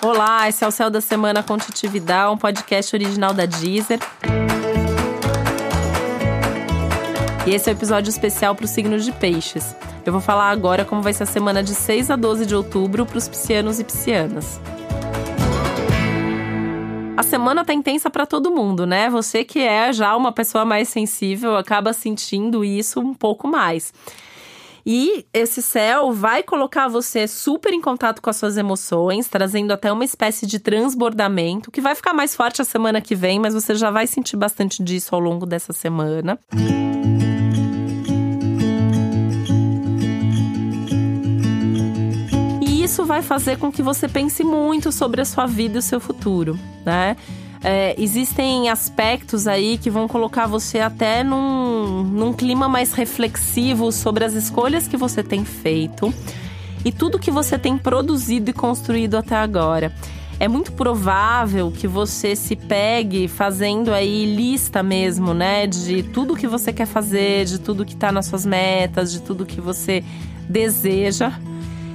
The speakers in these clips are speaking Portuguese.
Olá, esse é o Céu da Semana com Titividade, um podcast original da Deezer. E esse é o um episódio especial para os signos de peixes. Eu vou falar agora como vai ser a semana de 6 a 12 de outubro para os piscianos e piscianas. A semana tá intensa para todo mundo, né? Você que é já uma pessoa mais sensível acaba sentindo isso um pouco mais. E esse céu vai colocar você super em contato com as suas emoções, trazendo até uma espécie de transbordamento, que vai ficar mais forte a semana que vem, mas você já vai sentir bastante disso ao longo dessa semana. E isso vai fazer com que você pense muito sobre a sua vida e o seu futuro, né? É, existem aspectos aí que vão colocar você até num, num clima mais reflexivo sobre as escolhas que você tem feito e tudo que você tem produzido e construído até agora. É muito provável que você se pegue fazendo aí lista mesmo, né? De tudo que você quer fazer, de tudo que tá nas suas metas, de tudo que você deseja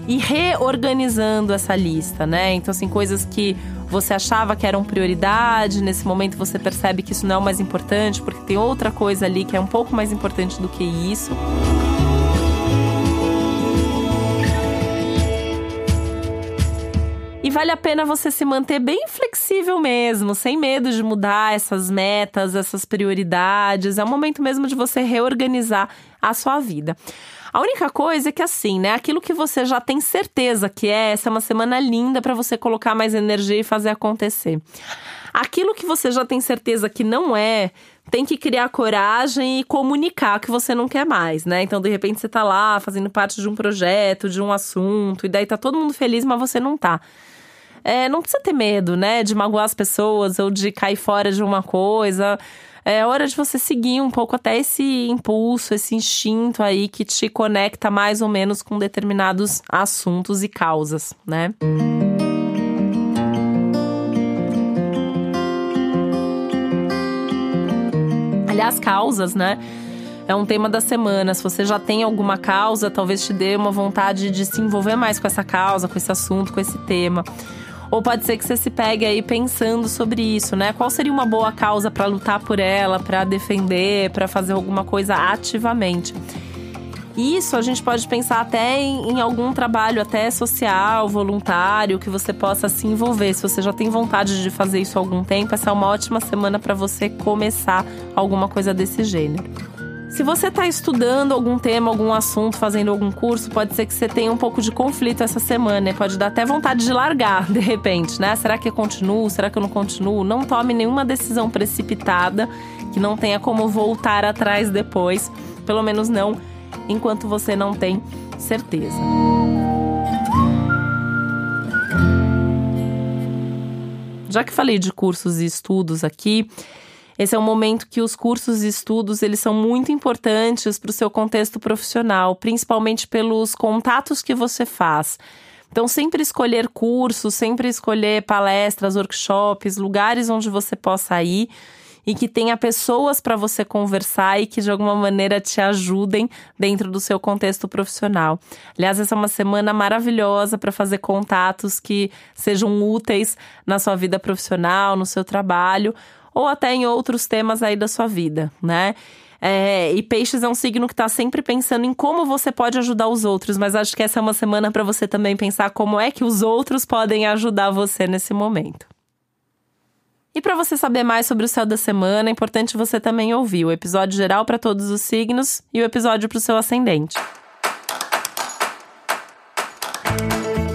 e reorganizando essa lista, né? Então, assim, coisas que você achava que eram prioridade, nesse momento você percebe que isso não é o mais importante, porque tem outra coisa ali que é um pouco mais importante do que isso. Vale a pena você se manter bem flexível mesmo, sem medo de mudar essas metas, essas prioridades. É o momento mesmo de você reorganizar a sua vida. A única coisa é que assim, né? Aquilo que você já tem certeza que é, essa é uma semana linda para você colocar mais energia e fazer acontecer. Aquilo que você já tem certeza que não é, tem que criar coragem e comunicar que você não quer mais, né? Então, de repente, você tá lá fazendo parte de um projeto, de um assunto, e daí tá todo mundo feliz, mas você não tá. É, não precisa ter medo, né? De magoar as pessoas ou de cair fora de uma coisa é hora de você seguir um pouco até esse impulso, esse instinto aí que te conecta mais ou menos com determinados assuntos e causas, né? Aliás, causas, né? É um tema da semana. Se você já tem alguma causa, talvez te dê uma vontade de se envolver mais com essa causa, com esse assunto, com esse tema. Ou pode ser que você se pegue aí pensando sobre isso, né? Qual seria uma boa causa para lutar por ela, para defender, para fazer alguma coisa ativamente? Isso a gente pode pensar até em, em, algum trabalho até social, voluntário, que você possa se envolver. Se você já tem vontade de fazer isso há algum tempo, essa é uma ótima semana para você começar alguma coisa desse gênero. Se você está estudando algum tema, algum assunto, fazendo algum curso, pode ser que você tenha um pouco de conflito essa semana. E pode dar até vontade de largar, de repente, né? Será que eu continuo? Será que eu não continuo? Não tome nenhuma decisão precipitada que não tenha como voltar atrás depois. Pelo menos não enquanto você não tem certeza. Já que falei de cursos e estudos aqui, esse é um momento que os cursos e estudos eles são muito importantes para o seu contexto profissional, principalmente pelos contatos que você faz. Então, sempre escolher cursos, sempre escolher palestras, workshops, lugares onde você possa ir e que tenha pessoas para você conversar e que de alguma maneira te ajudem dentro do seu contexto profissional. Aliás, essa é uma semana maravilhosa para fazer contatos que sejam úteis na sua vida profissional, no seu trabalho ou até em outros temas aí da sua vida, né? É, e peixes é um signo que está sempre pensando em como você pode ajudar os outros, mas acho que essa é uma semana para você também pensar como é que os outros podem ajudar você nesse momento. E para você saber mais sobre o céu da semana, é importante você também ouvir o episódio geral para todos os signos e o episódio para o seu ascendente.